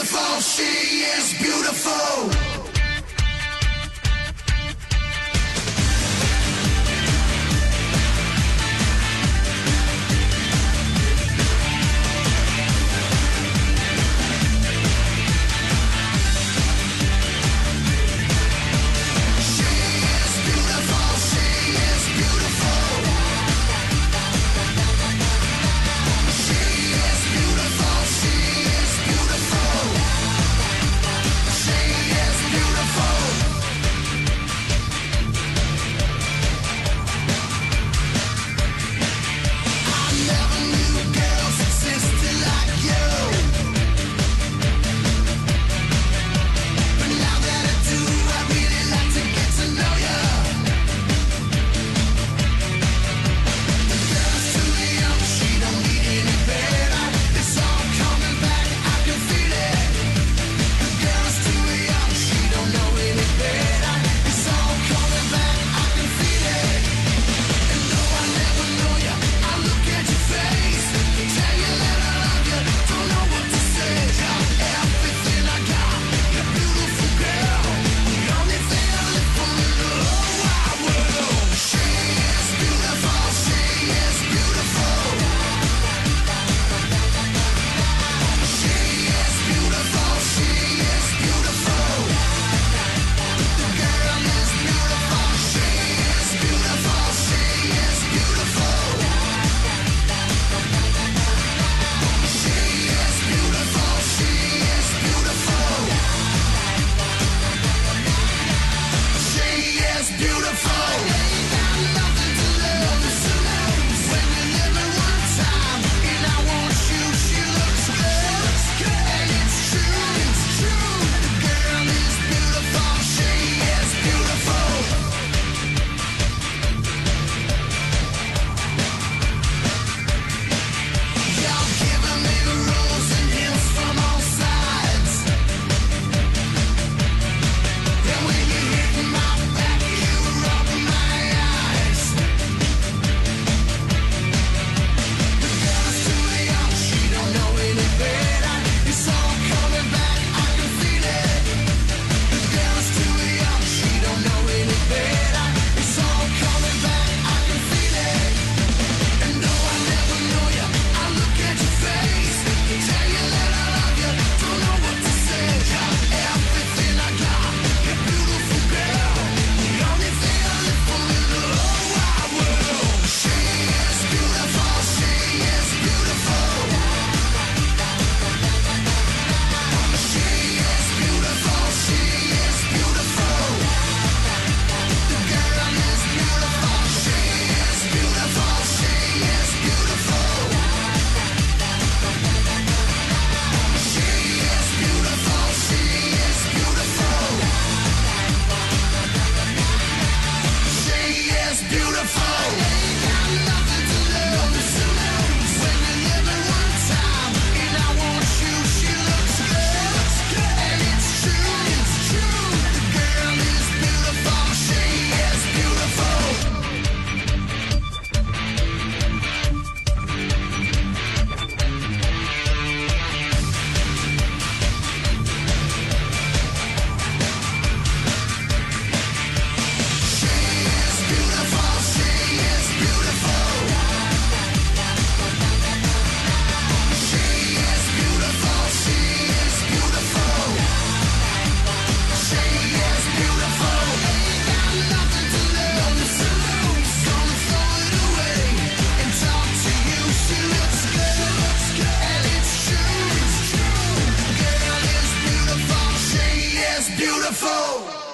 beautiful. She is beautiful. Beautiful.